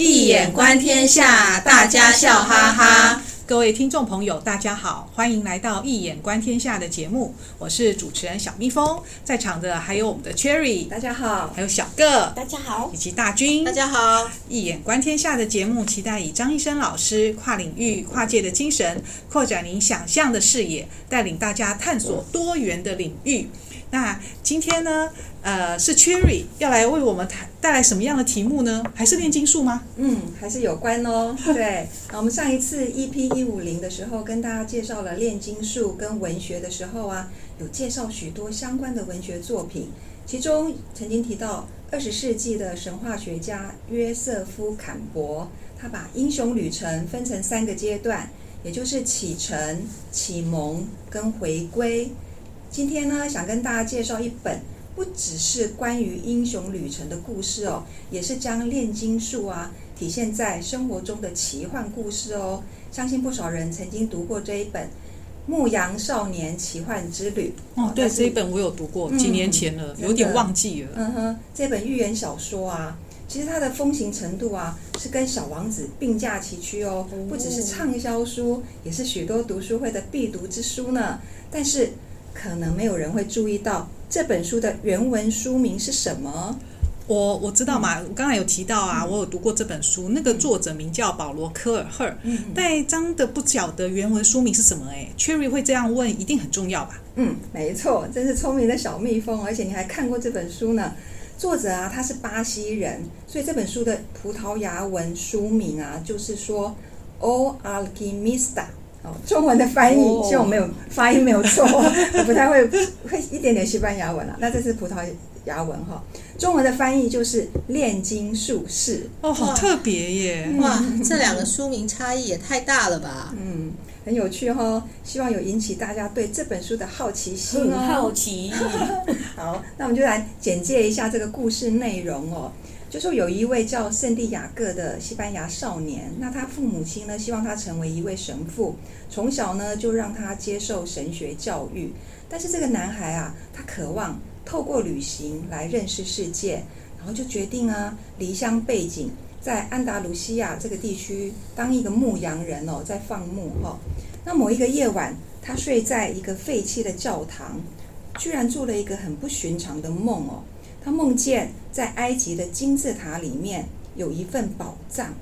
易眼观天下，大家笑哈哈。各位听众朋友，大家好，欢迎来到《一眼观天下》的节目，我是主持人小蜜蜂，在场的还有我们的 Cherry，大家好，还有小个，大家好，以及大军，大家好。《一眼观天下》的节目，期待以张医生老师跨领域、跨界的精神，扩展您想象的视野，带领大家探索多元的领域。那今天呢，呃，是 Cherry 要来为我们带带来什么样的题目呢？还是炼金术吗？嗯，还是有关哦。对，那我们上一次 EP 一五零的时候，跟大家介绍了炼金术跟文学的时候啊，有介绍许多相关的文学作品，其中曾经提到二十世纪的神话学家约瑟夫·坎伯，他把英雄旅程分成三个阶段，也就是启程、启蒙跟回归。今天呢，想跟大家介绍一本不只是关于英雄旅程的故事哦，也是将炼金术啊体现在生活中的奇幻故事哦。相信不少人曾经读过这一本《牧羊少年奇幻之旅》哦。对，这一本我有读过，几年前了，嗯、有点忘记了。嗯哼，这本寓言小说啊，其实它的风行程度啊，是跟《小王子》并驾齐驱哦，不只是畅销书，也是许多读书会的必读之书呢。但是可能没有人会注意到这本书的原文书名是什么？我我知道嘛，我刚才有提到啊，我有读过这本书，那个作者名叫保罗·科尔赫。嗯，带章的不晓得原文书名是什么？哎，Cherry 会这样问，一定很重要吧？嗯，没错，真是聪明的小蜜蜂，而且你还看过这本书呢。作者啊，他是巴西人，所以这本书的葡萄牙文书名啊，就是说《O Alquimista》。中文的翻译，虽然我没有发音没有错，我不太会会一点点西班牙文了。那这是葡萄牙文哈，中文的翻译就是炼金术士哦，好特别耶！哇，这两个书名差异也太大了吧？嗯，很有趣哈，希望有引起大家对这本书的好奇心哦。很好奇。好，那我们就来简介一下这个故事内容哦。就说有一位叫圣地亚哥的西班牙少年，那他父母亲呢，希望他成为一位神父，从小呢就让他接受神学教育。但是这个男孩啊，他渴望透过旅行来认识世界，然后就决定啊离乡背井，在安达卢西亚这个地区当一个牧羊人哦，在放牧、哦。那某一个夜晚，他睡在一个废弃的教堂，居然做了一个很不寻常的梦哦。他梦见在埃及的金字塔里面有一份宝藏，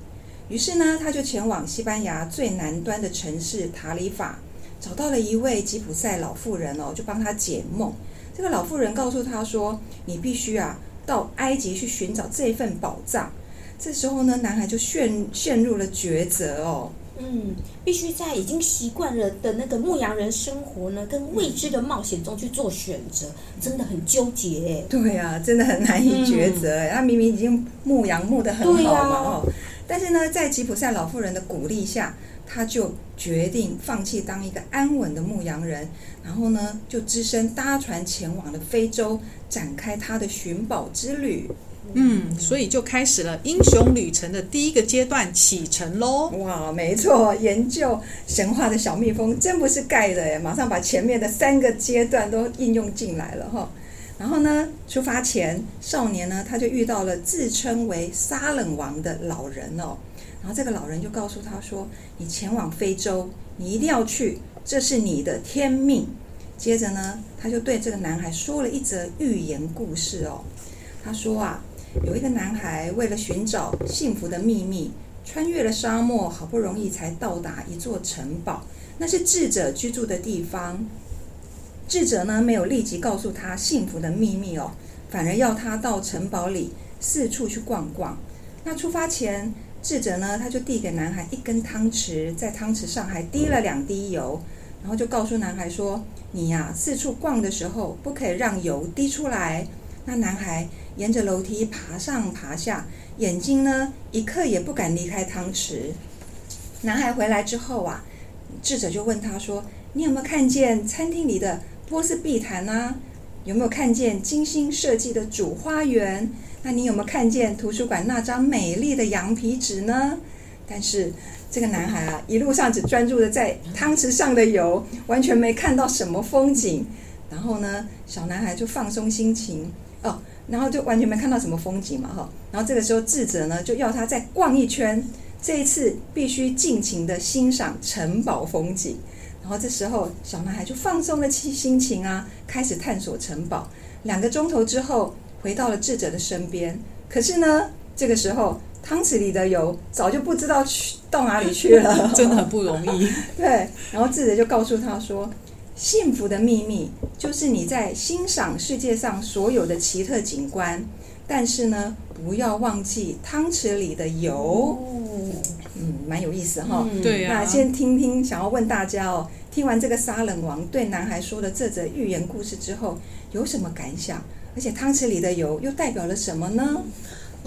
于是呢，他就前往西班牙最南端的城市塔里法，找到了一位吉普赛老妇人哦，就帮他解梦。这个老妇人告诉他说：“你必须啊，到埃及去寻找这份宝藏。”这时候呢，男孩就陷陷入了抉择哦。嗯，必须在已经习惯了的那个牧羊人生活呢，跟未知的冒险中去做选择，真的很纠结哎。对呀、啊，真的很难以抉择。嗯、他明明已经牧羊牧得很好嘛，哦、啊，但是呢，在吉普赛老妇人的鼓励下，他就决定放弃当一个安稳的牧羊人，然后呢，就只身搭船前往了非洲，展开他的寻宝之旅。嗯，所以就开始了英雄旅程的第一个阶段启程喽！哇，没错，研究神话的小蜜蜂真不是盖的耶，马上把前面的三个阶段都应用进来了哈。然后呢，出发前，少年呢他就遇到了自称为沙冷王的老人哦。然后这个老人就告诉他说：“你前往非洲，你一定要去，这是你的天命。”接着呢，他就对这个男孩说了一则寓言故事哦。他说啊。有一个男孩为了寻找幸福的秘密，穿越了沙漠，好不容易才到达一座城堡，那是智者居住的地方。智者呢，没有立即告诉他幸福的秘密哦，反而要他到城堡里四处去逛逛。那出发前，智者呢，他就递给男孩一根汤匙，在汤匙上还滴了两滴油，然后就告诉男孩说：“你呀，四处逛的时候，不可以让油滴出来。”那男孩沿着楼梯爬上爬下，眼睛呢一刻也不敢离开汤匙。男孩回来之后啊，智者就问他说：“你有没有看见餐厅里的波斯地毯呢？有没有看见精心设计的主花园？那你有没有看见图书馆那张美丽的羊皮纸呢？”但是这个男孩啊，一路上只专注的在汤匙上的油，完全没看到什么风景。然后呢，小男孩就放松心情。哦，然后就完全没看到什么风景嘛哈。然后这个时候智者呢就要他再逛一圈，这一次必须尽情的欣赏城堡风景。然后这时候小男孩就放松了心心情啊，开始探索城堡。两个钟头之后，回到了智者的身边。可是呢，这个时候汤匙里的油早就不知道去到哪里去了，真的很不容易。对，然后智者就告诉他说：“幸福的秘密就是你在欣赏世界上所有的奇特景观，但是呢，不要忘记汤匙里的油。”嗯，蛮有意思哈。嗯、对呀、啊。那先听听，想要问大家哦，听完这个沙冷王对男孩说的这则寓言故事之后，有什么感想？而且汤匙里的油又代表了什么呢？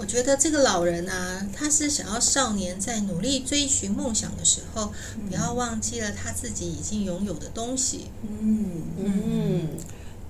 我觉得这个老人啊，他是想要少年在努力追寻梦想的时候，嗯、不要忘记了他自己已经拥有的东西。嗯嗯。嗯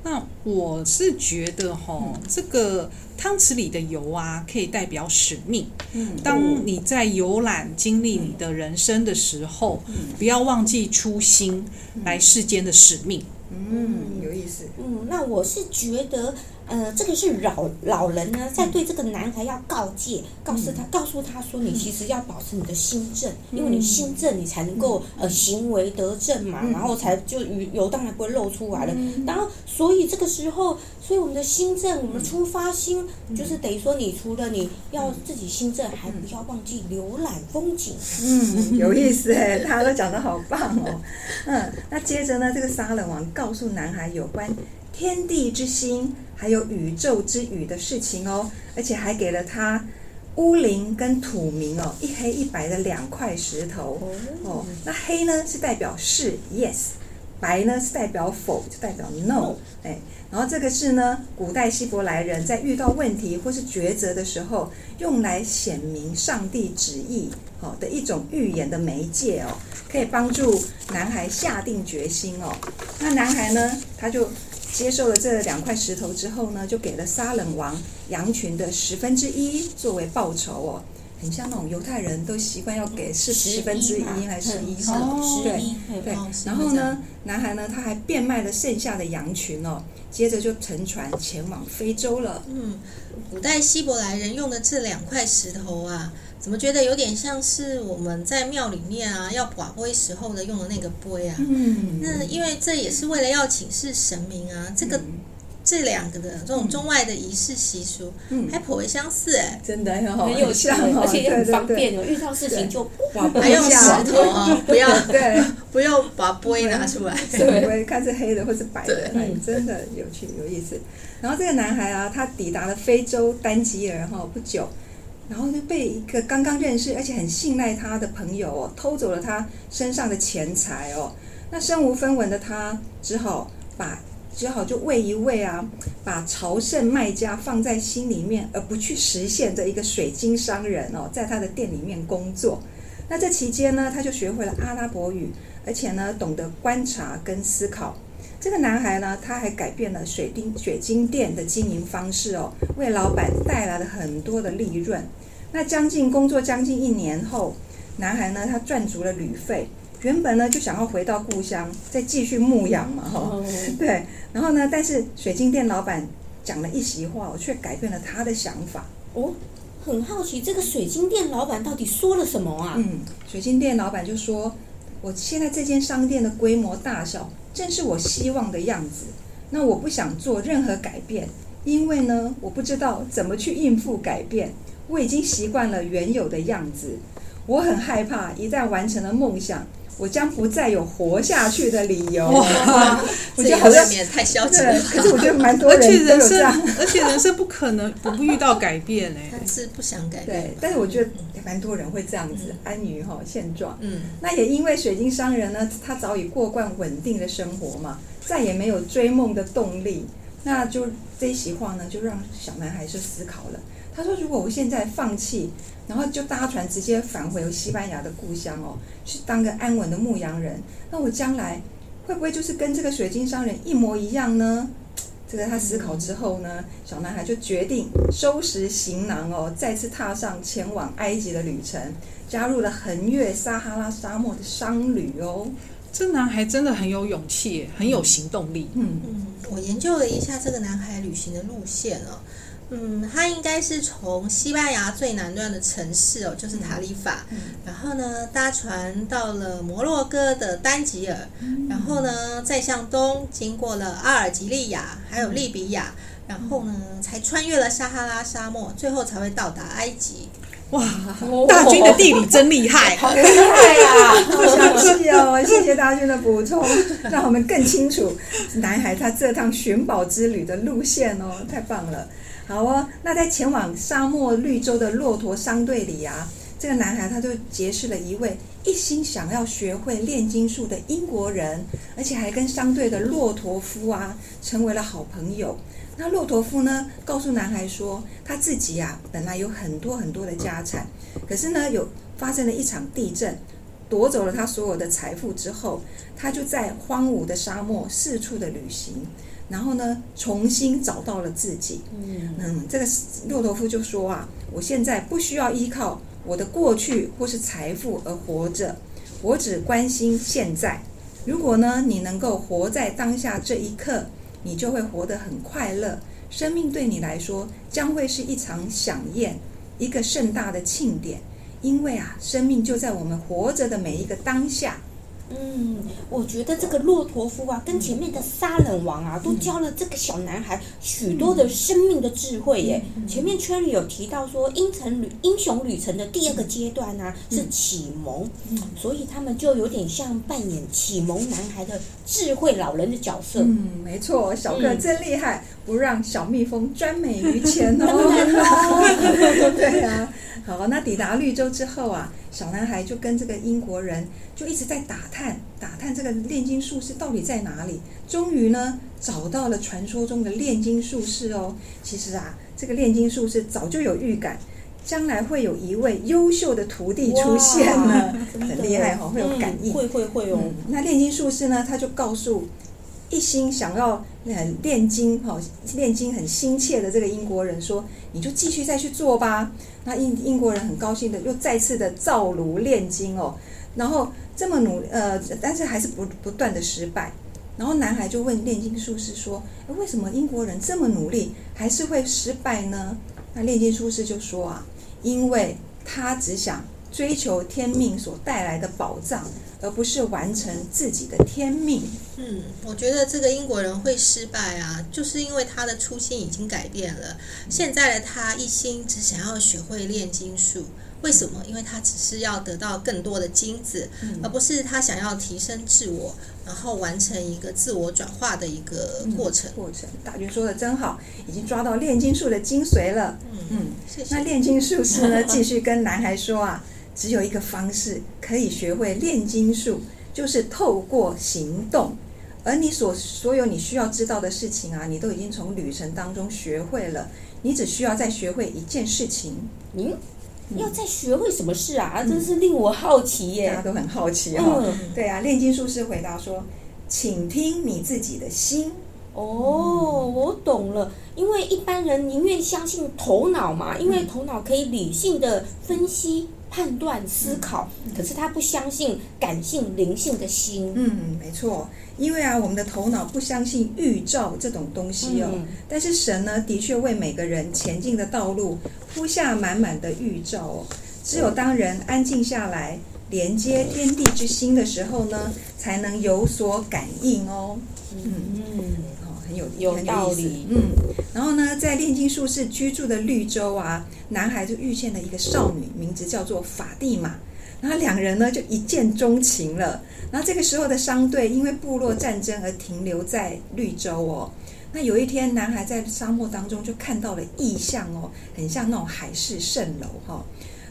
那我是觉得哈、哦，嗯、这个汤匙里的油啊，可以代表使命。嗯，当你在游览经历你的人生的时候，嗯、不要忘记初心，来世间的使命。嗯，有意思。嗯，那我是觉得。呃，这个是老老人呢，在对这个男孩要告诫，告诉他，告诉他说，你其实要保持你的心正，因为你心正，你才能够呃行为得正嘛，然后才就油当然不会露出来了。然后，所以这个时候，所以我们的心正，我们的出发心，就是等于说，你除了你要自己心正，还不要忘记浏览风景。嗯，有意思哎，他都讲的好棒哦。嗯，那接着呢，这个杀人王告诉男孩有关天地之心。还有宇宙之语的事情哦，而且还给了他乌灵跟土冥哦，一黑一白的两块石头哦。那黑呢是代表是 yes，白呢是代表否，就代表 no。哎，然后这个是呢，古代希伯来人在遇到问题或是抉择的时候，用来显明上帝旨意哦的一种预言的媒介哦，可以帮助男孩下定决心哦。那男孩呢，他就。接受了这两块石头之后呢，就给了撒冷王羊群的十分之一作为报酬哦，很像那种犹太人都习惯要给是十分之一还是十一哦，对对。然后呢，男孩呢他还变卖了剩下的羊群哦，接着就乘船前往非洲了。嗯，古代希伯来人用的这两块石头啊。怎么觉得有点像是我们在庙里面啊，要寡杯时候的用的那个杯啊？嗯，那因为这也是为了要请示神明啊。这个、嗯、这两个的这种中外的仪式习俗，嗯，还颇为相似哎，真的很有像，而且也很方便哦。对对对，遇到事情就还用石头啊，不要对，不用把杯拿出来，对，看是黑的或是白的，对真的有趣有意思。然后这个男孩啊，他抵达了非洲丹吉尔哈不久。然后就被一个刚刚认识而且很信赖他的朋友哦，偷走了他身上的钱财哦。那身无分文的他只好把只好就为一位啊，把朝圣卖家放在心里面而不去实现的一个水晶商人哦，在他的店里面工作。那这期间呢，他就学会了阿拉伯语，而且呢，懂得观察跟思考。这个男孩呢，他还改变了水晶水晶店的经营方式哦，为老板带来了很多的利润。那将近工作将近一年后，男孩呢，他赚足了旅费，原本呢就想要回到故乡，再继续牧养嘛，哈、哦，对。然后呢，但是水晶店老板讲了一席话，我却改变了他的想法。哦，很好奇，这个水晶店老板到底说了什么啊？嗯，水晶店老板就说：“我现在这间商店的规模大小。”正是我希望的样子。那我不想做任何改变，因为呢，我不知道怎么去应付改变。我已经习惯了原有的样子。我很害怕，一旦完成了梦想，我将不再有活下去的理由。哇，我觉得好像也太消极了。可是我觉得蛮多人这样，而且人生不可能 不遇到改变哎，他是不想改变。对，但是我觉得蛮多人会这样子安于哈现状。嗯，那也因为水晶商人呢，他早已过惯稳定的生活嘛，再也没有追梦的动力。那就这一席话呢，就让小男孩是思考了。他说：“如果我现在放弃，然后就搭船直接返回西班牙的故乡哦，去当个安稳的牧羊人，那我将来会不会就是跟这个水晶商人一模一样呢？”这个他思考之后呢，小男孩就决定收拾行囊哦，再次踏上前往埃及的旅程，加入了横越撒哈拉沙漠的商旅哦。这男孩真的很有勇气，很有行动力。嗯嗯，我研究了一下这个男孩旅行的路线哦。嗯，他应该是从西班牙最南端的城市哦，就是塔里法，嗯、然后呢搭船到了摩洛哥的丹吉尔，嗯、然后呢再向东经过了阿尔及利亚，还有利比亚，然后呢才穿越了撒哈拉沙漠，最后才会到达埃及。哇，大军的地理真厉害，好厉害呀！好详细哦，谢谢大军的补充，让我们更清楚男孩他这趟寻宝之旅的路线哦，太棒了。好哦，那在前往沙漠绿洲的骆驼商队里啊，这个男孩他就结识了一位一心想要学会炼金术的英国人，而且还跟商队的骆驼夫啊成为了好朋友。那骆驼夫呢，告诉男孩说，他自己、啊、本来有很多很多的家产，可是呢有发生了一场地震，夺走了他所有的财富之后，他就在荒芜的沙漠四处的旅行，然后呢重新找到了自己。嗯嗯，这个骆驼夫就说啊，我现在不需要依靠我的过去或是财富而活着，我只关心现在。如果呢你能够活在当下这一刻。你就会活得很快乐，生命对你来说将会是一场饗宴，一个盛大的庆典，因为啊，生命就在我们活着的每一个当下。嗯，我觉得这个骆驼夫啊，跟前面的沙冷王啊，都教了这个小男孩许多的生命的智慧耶。前面 Cherry 有提到说，英城旅英雄旅程的第二个阶段呢、啊、是启蒙，所以他们就有点像扮演启蒙男孩的智慧老人的角色。嗯，没错，小哥真厉害，不让小蜜蜂专美于前哦。对啊。好，那抵达绿洲之后啊，小男孩就跟这个英国人就一直在打探，打探这个炼金术士到底在哪里。终于呢，找到了传说中的炼金术士哦。其实啊，这个炼金术士早就有预感，将来会有一位优秀的徒弟出现了，很厉害哈、哦，会有感应。嗯、会会会哦。嗯、那炼金术士呢，他就告诉。一心想要呃炼金哈，炼金很心切的这个英国人说：“你就继续再去做吧。”那英英国人很高兴的又再次的造炉炼金哦，然后这么努呃，但是还是不不断的失败。然后男孩就问炼金术士说：“为什么英国人这么努力还是会失败呢？”那炼金术士就说啊：“因为他只想追求天命所带来的宝藏。”而不是完成自己的天命。嗯，我觉得这个英国人会失败啊，就是因为他的初心已经改变了。现在的他一心只想要学会炼金术，为什么？因为他只是要得到更多的金子，嗯、而不是他想要提升自我，然后完成一个自我转化的一个过程。嗯、过程，大军说的真好，已经抓到炼金术的精髓了。嗯嗯，谢谢。那炼金术师呢，继续跟男孩说啊。只有一个方式可以学会炼金术，就是透过行动。而你所所有你需要知道的事情啊，你都已经从旅程当中学会了。你只需要再学会一件事情。嗯，要再学会什么事啊？嗯、真是令我好奇耶！大家都很好奇哈、哦。嗯、对啊，炼金术师回答说：“请听你自己的心。”哦，我懂了。因为一般人宁愿相信头脑嘛，因为头脑可以理性的分析。判断思考，可是他不相信感性灵性的心。嗯，没错，因为啊，我们的头脑不相信预兆这种东西哦。嗯、但是神呢，的确为每个人前进的道路铺下满满的预兆哦。只有当人安静下来，连接天地之心的时候呢，才能有所感应哦。嗯。嗯有有道理，嗯，然后呢，在炼金术士居住的绿洲啊，男孩就遇见了一个少女，名字叫做法蒂玛，然后两人呢就一见钟情了。然后这个时候的商队因为部落战争而停留在绿洲哦。那有一天，男孩在沙漠当中就看到了异象哦，很像那种海市蜃楼哈。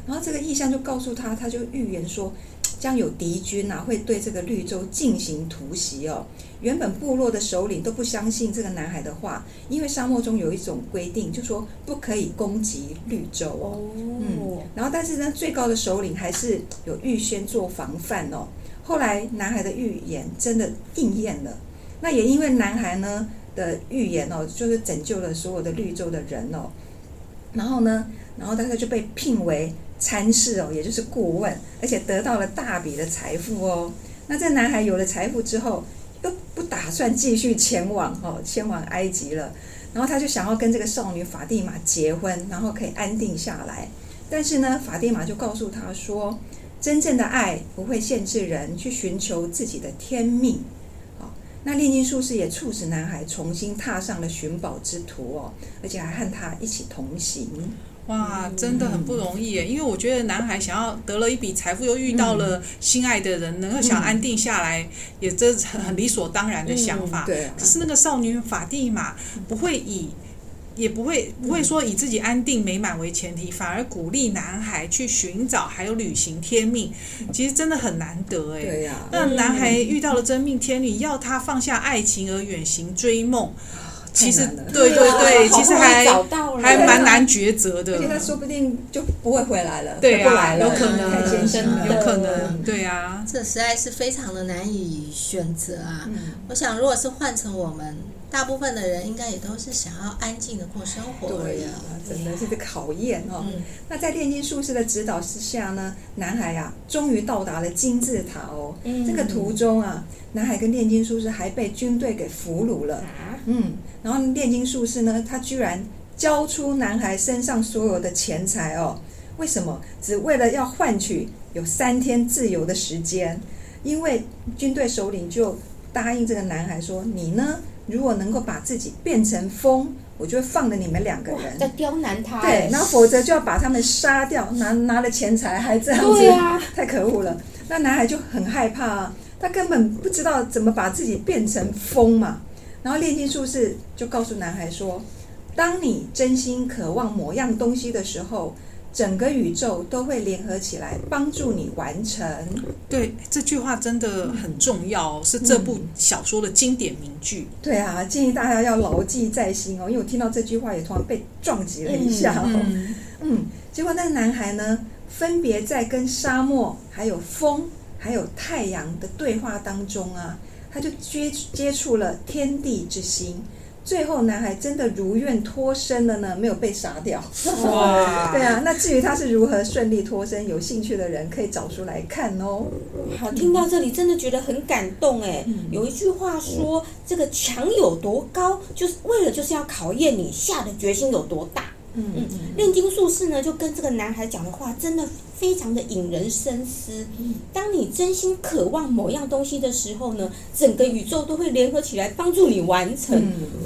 然后这个异象就告诉他，他就预言说。将有敌军啊，会对这个绿洲进行突袭哦。原本部落的首领都不相信这个男孩的话，因为沙漠中有一种规定，就说不可以攻击绿洲哦。嗯，然后但是呢，最高的首领还是有预先做防范哦。后来男孩的预言真的应验了，那也因为男孩呢的预言哦，就是拯救了所有的绿洲的人哦。然后呢，然后大家就被聘为。参事哦，也就是顾问，而且得到了大笔的财富哦。那这男孩有了财富之后，又不打算继续前往哦，前往埃及了。然后他就想要跟这个少女法蒂玛结婚，然后可以安定下来。但是呢，法蒂玛就告诉他说，真正的爱不会限制人去寻求自己的天命。好，那炼金术士也促使男孩重新踏上了寻宝之途哦，而且还和他一起同行。哇，真的很不容易耶！因为我觉得男孩想要得了一笔财富，又遇到了心爱的人，能够想安定下来，也这是很理所当然的想法。对。可是那个少女法蒂玛不会以，也不会不会说以自己安定美满为前提，反而鼓励男孩去寻找，还有履行天命。其实真的很难得哎。对呀。那男孩遇到了真命天女，要他放下爱情而远行追梦。其实，对对对，其实还还蛮难抉择的，而且他说不定就不会回来了，对啊，有可能，有可能，对。啊，这实在是非常的难以选择啊。我想，如果是换成我们，大部分的人应该也都是想要安静的过生活。对呀，真的是个考验哦。那在炼金术士的指导之下呢，男孩啊，终于到达了金字塔哦。这个途中啊，男孩跟炼金术士还被军队给俘虏了。嗯。然后炼金术士呢，他居然交出男孩身上所有的钱财哦，为什么？只为了要换取有三天自由的时间。因为军队首领就答应这个男孩说：“你呢，如果能够把自己变成风，我就会放了你们两个人。”在刁难他。对，然后否则就要把他们杀掉，拿拿了钱财还这样子，啊、太可恶了。那男孩就很害怕啊，他根本不知道怎么把自己变成风嘛。然后炼金术士就告诉男孩说：“当你真心渴望某样东西的时候，整个宇宙都会联合起来帮助你完成。”对，这句话真的很重要，嗯、是这部小说的经典名句。对啊，建议大家要牢记在心哦，因为我听到这句话也突然被撞击了一下哦。嗯，嗯，嗯，结果那个男孩呢，分别在跟沙漠、还有风、还有太阳的对话当中啊。他就接接触了天地之心，最后男孩真的如愿脱身了呢，没有被杀掉。哇！对啊，那至于他是如何顺利脱身，有兴趣的人可以找出来看哦。好，听到这里真的觉得很感动哎。嗯、有一句话说：“这个墙有多高，就是为了就是要考验你下的决心有多大。”嗯嗯，炼金术士呢，就跟这个男孩讲的话，真的非常的引人深思。当你真心渴望某样东西的时候呢，整个宇宙都会联合起来帮助你完成。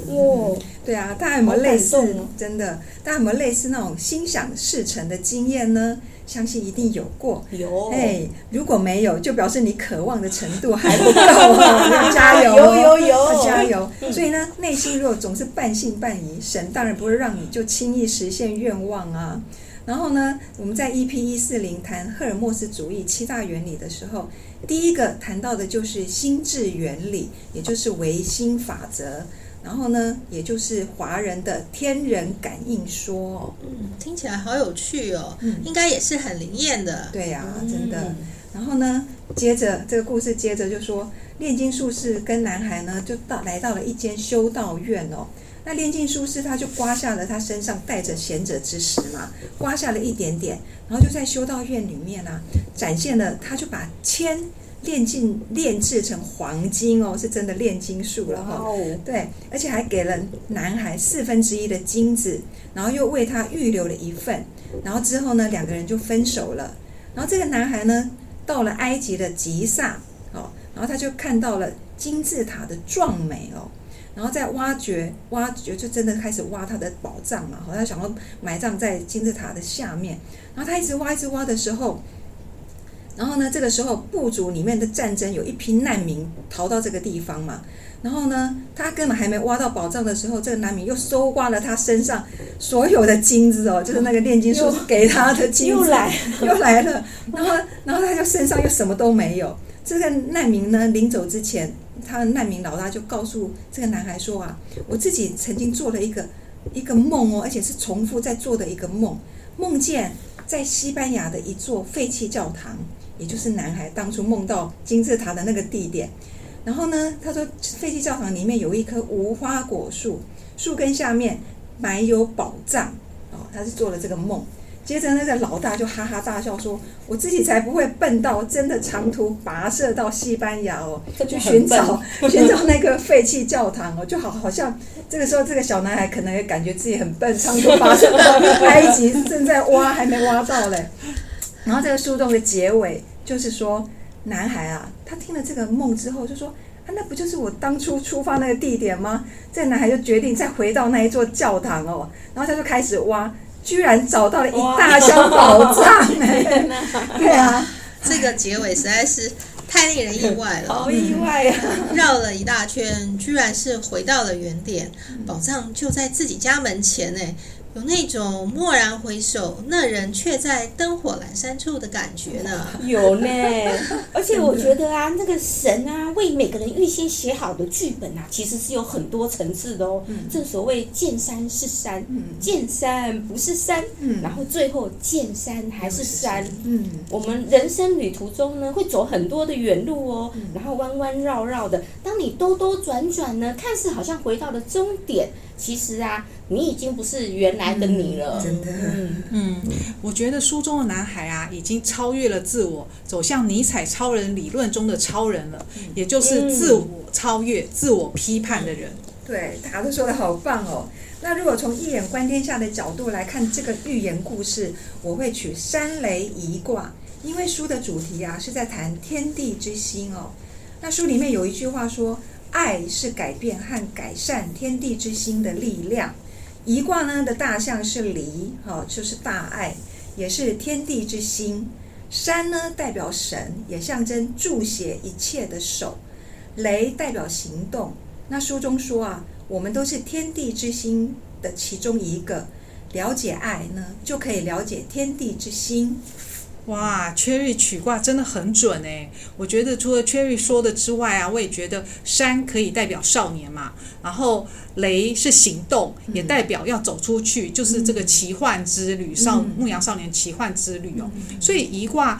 哇、哦，对啊，大家有没有类似？真的，大家有没有类似那种心想事成的经验呢？相信一定有过，有哎，如果没有，就表示你渴望的程度还不够哦！要 加油，有有有，加油！所以呢，内心如果总是半信半疑，神当然不会让你就轻易实现愿望啊。然后呢，我们在 EP 一四零谈赫尔墨斯主义七大原理的时候，第一个谈到的就是心智原理，也就是唯心法则。然后呢，也就是华人的天人感应说，嗯，听起来好有趣哦，嗯，应该也是很灵验的，对呀，啊，真的。嗯，然后呢，接着这个故事接着就说，炼金术士跟男孩呢就到来到了一间修道院哦。那炼金术士他就刮下了他身上带着贤者之石嘛，刮下了一点点，然后就在修道院里面啊，展现了，他就把铅。炼金炼制成黄金哦，是真的炼金术了哈。Oh. 对，而且还给了男孩四分之一的金子，然后又为他预留了一份。然后之后呢，两个人就分手了。然后这个男孩呢，到了埃及的吉萨哦，然后他就看到了金字塔的壮美哦，然后在挖掘挖掘，就真的开始挖他的宝藏嘛。好，他想要埋葬在金字塔的下面。然后他一直挖一直挖的时候。然后呢，这个时候部族里面的战争有一批难民逃到这个地方嘛。然后呢，他根本还没挖到宝藏的时候，这个难民又搜刮了他身上所有的金子哦，就是那个炼金术给他的金子又来又来了。然后，然后他就身上又什么都没有。这个难民呢，临走之前，他的难民老大就告诉这个男孩说啊，我自己曾经做了一个一个梦哦，而且是重复在做的一个梦，梦见在西班牙的一座废弃教堂。也就是男孩当初梦到金字塔的那个地点，然后呢，他说废弃教堂里面有一棵无花果树，树根下面埋有宝藏，哦，他是做了这个梦。接着那个老大就哈哈大笑说：“我自己才不会笨到真的长途跋涉到西班牙哦，去寻找寻找那个废弃教堂哦，就好好像这个时候这个小男孩可能也感觉自己很笨，长途跋涉到埃及正在挖还没挖到嘞。然后这个树洞的结尾就是说，男孩啊，他听了这个梦之后就说：啊，那不就是我当初出发那个地点吗？这个男孩就决定再回到那一座教堂哦，然后他就开始挖。”居然找到了一大箱宝藏哎！对啊，这个结尾实在是太令人意外了，好意外啊！绕了一大圈，居然是回到了原点，宝藏就在自己家门前呢。有那种蓦然回首，那人却在灯火阑珊处的感觉呢。有呢，而且我觉得啊，那个神啊，为每个人预先写好的剧本啊，其实是有很多层次的哦。嗯、正所谓见山是山，嗯、见山不是山，嗯、然后最后见山还是山。嗯，我们人生旅途中呢，会走很多的远路哦，嗯、然后弯弯绕绕的。当你兜兜转转呢，看似好像回到了终点。其实啊，你已经不是原来的你了。嗯、真的，嗯，我觉得书中的男孩啊，已经超越了自我，走向尼采超人理论中的超人了，嗯、也就是自我超越、嗯、自我批判的人。对，大家都说的好棒哦。那如果从一眼观天下的角度来看这个寓言故事，我会取山雷一卦，因为书的主题啊是在谈天地之心哦。那书里面有一句话说。爱是改变和改善天地之心的力量。一卦呢的大象是离，哈，就是大爱，也是天地之心。山呢代表神，也象征注写一切的手。雷代表行动。那书中说啊，我们都是天地之心的其中一个。了解爱呢，就可以了解天地之心。哇，Cherry 取卦真的很准哎！我觉得除了 Cherry 说的之外啊，我也觉得山可以代表少年嘛，然后雷是行动，也代表要走出去，嗯、就是这个奇幻之旅，少、嗯、牧羊少年奇幻之旅哦。嗯、所以一卦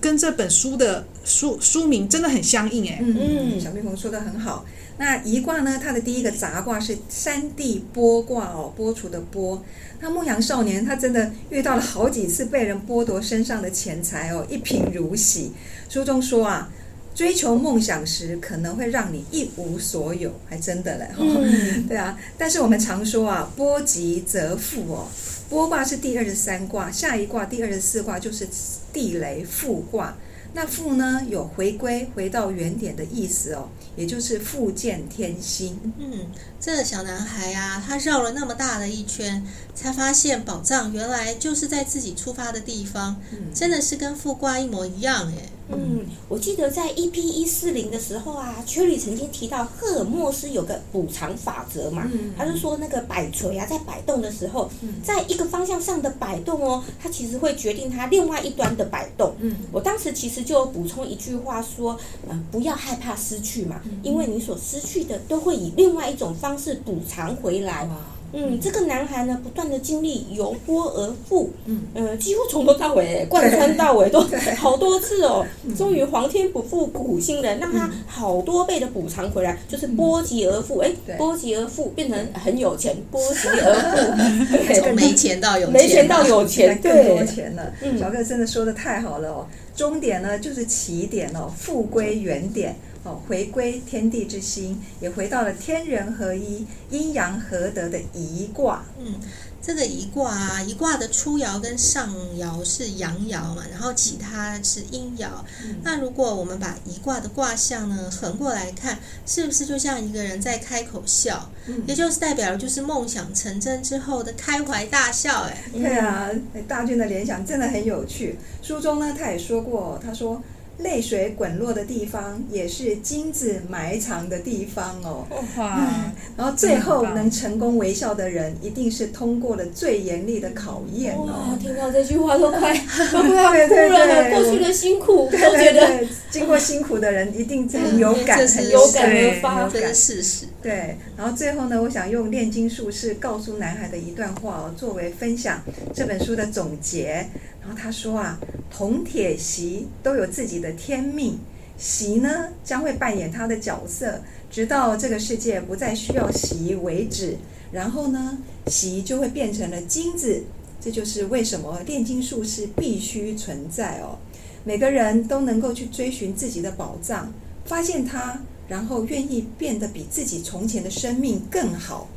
跟这本书的书书名真的很相应哎。嗯，小蜜蜂说的很好。那一卦呢，它的第一个杂卦是山地剥卦哦，剥除的剥。那牧羊少年他真的遇到了好几次被人剥夺身上的钱财哦，一贫如洗。书中说啊，追求梦想时可能会让你一无所有，还真的嘞。嗯、对啊，但是我们常说啊，波及则富哦。波卦是第二十三卦，下一卦第二十四卦就是地雷复卦。那复呢，有回归、回到原点的意思哦，也就是复见天心。嗯，这个小男孩啊，他绕了那么大的一圈，才发现宝藏原来就是在自己出发的地方，嗯、真的是跟复卦一模一样哎。嗯，我记得在 EP 一四零的时候啊，Cherry 曾经提到赫尔墨斯有个补偿法则嘛，嗯、他是说那个摆锤啊，在摆动的时候，嗯、在一个方向上的摆动哦，它其实会决定它另外一端的摆动。嗯，我当时其实就补充一句话说，嗯、呃，不要害怕失去嘛，嗯、因为你所失去的都会以另外一种方式补偿回来。嗯，这个男孩呢，不断的经历由波而富，嗯，呃，几乎从头到尾，贯穿到尾都好多次哦。终于皇天不负苦心人，让他好多倍的补偿回来，就是波及而富。哎，波及而富变成很有钱，波及 而富，从没钱到有钱，没钱到有钱，更多钱了。小哥真的说的太好了哦，终点呢就是起点哦，复归原点。哦，回归天地之心，也回到了天人合一、阴阳合德的一卦。嗯，这个一卦啊，一卦的初爻跟上爻是阳爻嘛，然后其他是阴爻。嗯、那如果我们把一卦的卦象呢横过来看，是不是就像一个人在开口笑？嗯、也就是代表就是梦想成真之后的开怀大笑。哎，对啊，大军的联想真的很有趣。书中呢，他也说过，他说。泪水滚落的地方，也是金子埋藏的地方哦。哇、嗯！然后最后能成功微笑的人，一定是通过了最严厉的考验哦。哇！听到这句话都快都 快要哭了。过去的辛苦，对对对，经过辛苦的人一定很有感，嗯、很有感而发，这是事实。对。然后最后呢，我想用炼金术士告诉男孩的一段话哦，作为分享这本书的总结。然后他说啊，铜铁锡都有自己的天命，锡呢将会扮演他的角色，直到这个世界不再需要锡为止。然后呢，锡就会变成了金子，这就是为什么炼金术是必须存在哦。每个人都能够去追寻自己的宝藏，发现它，然后愿意变得比自己从前的生命更好。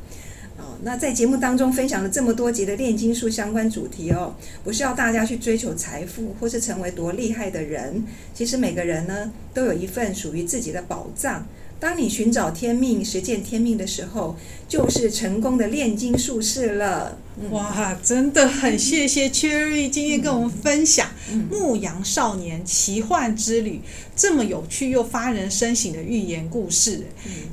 哦，那在节目当中分享了这么多集的炼金术相关主题哦，不是要大家去追求财富或是成为多厉害的人，其实每个人呢都有一份属于自己的宝藏。当你寻找天命、实践天命的时候，就是成功的炼金术士了。哇，真的很谢谢 Cherry 今天跟我们分享《牧羊少年奇幻之旅》这么有趣又发人深省的寓言故事。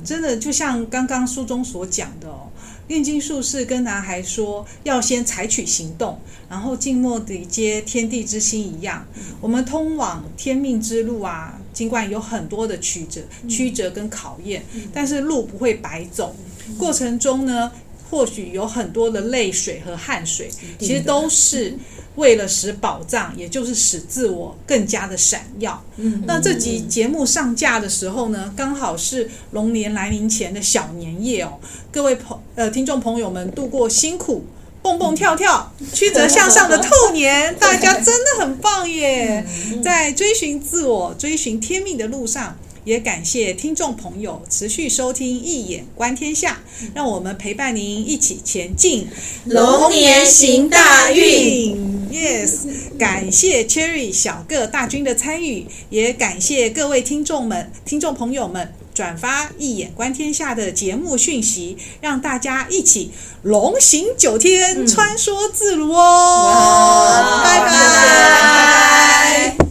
真的就像刚刚书中所讲的哦。炼金术士跟男孩说：“要先采取行动，然后静默地接天地之心一样。我们通往天命之路啊，尽管有很多的曲折、曲折跟考验，但是路不会白走。过程中呢，或许有很多的泪水和汗水，其实都是。”为了使宝藏，也就是使自我更加的闪耀。嗯，那这集节目上架的时候呢，刚好是龙年来临前的小年夜哦。各位朋呃听众朋友们，度过辛苦蹦蹦跳跳、曲折向上的兔年，大家真的很棒耶！在追寻自我、追寻天命的路上。也感谢听众朋友持续收听《一眼观天下》，让我们陪伴您一起前进，龙年行大运。Yes，感谢 Cherry 小个大军的参与，也感谢各位听众们、听众朋友们转发《一眼观天下》的节目讯息，让大家一起龙行九天，穿梭自如哦。拜拜。